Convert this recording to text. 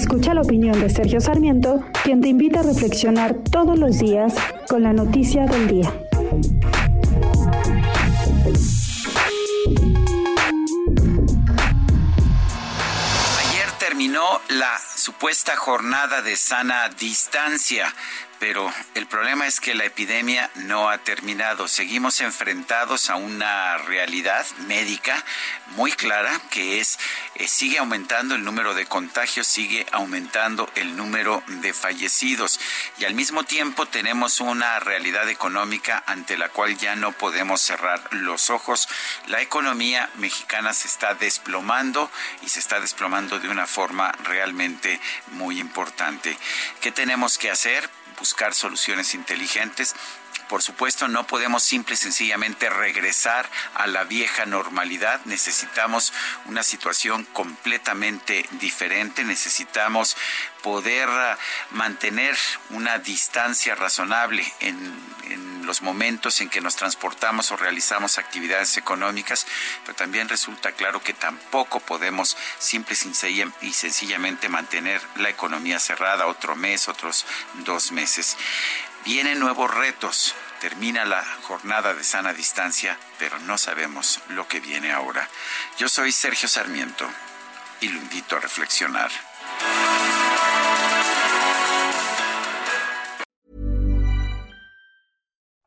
Escucha la opinión de Sergio Sarmiento, quien te invita a reflexionar todos los días con la noticia del día. Ayer terminó la supuesta jornada de sana distancia pero el problema es que la epidemia no ha terminado. Seguimos enfrentados a una realidad médica muy clara que es eh, sigue aumentando el número de contagios, sigue aumentando el número de fallecidos y al mismo tiempo tenemos una realidad económica ante la cual ya no podemos cerrar los ojos. La economía mexicana se está desplomando y se está desplomando de una forma realmente muy importante. ¿Qué tenemos que hacer? Buscar soluciones inteligentes. Por supuesto, no podemos simple y sencillamente regresar a la vieja normalidad. Necesitamos una situación completamente diferente. Necesitamos poder ah, mantener una distancia razonable en, en los momentos en que nos transportamos o realizamos actividades económicas, pero también resulta claro que tampoco podemos simple y sencillamente mantener la economía cerrada otro mes, otros dos meses. Vienen nuevos retos. Termina la jornada de sana distancia, pero no sabemos lo que viene ahora. Yo soy Sergio Sarmiento y lo invito a reflexionar.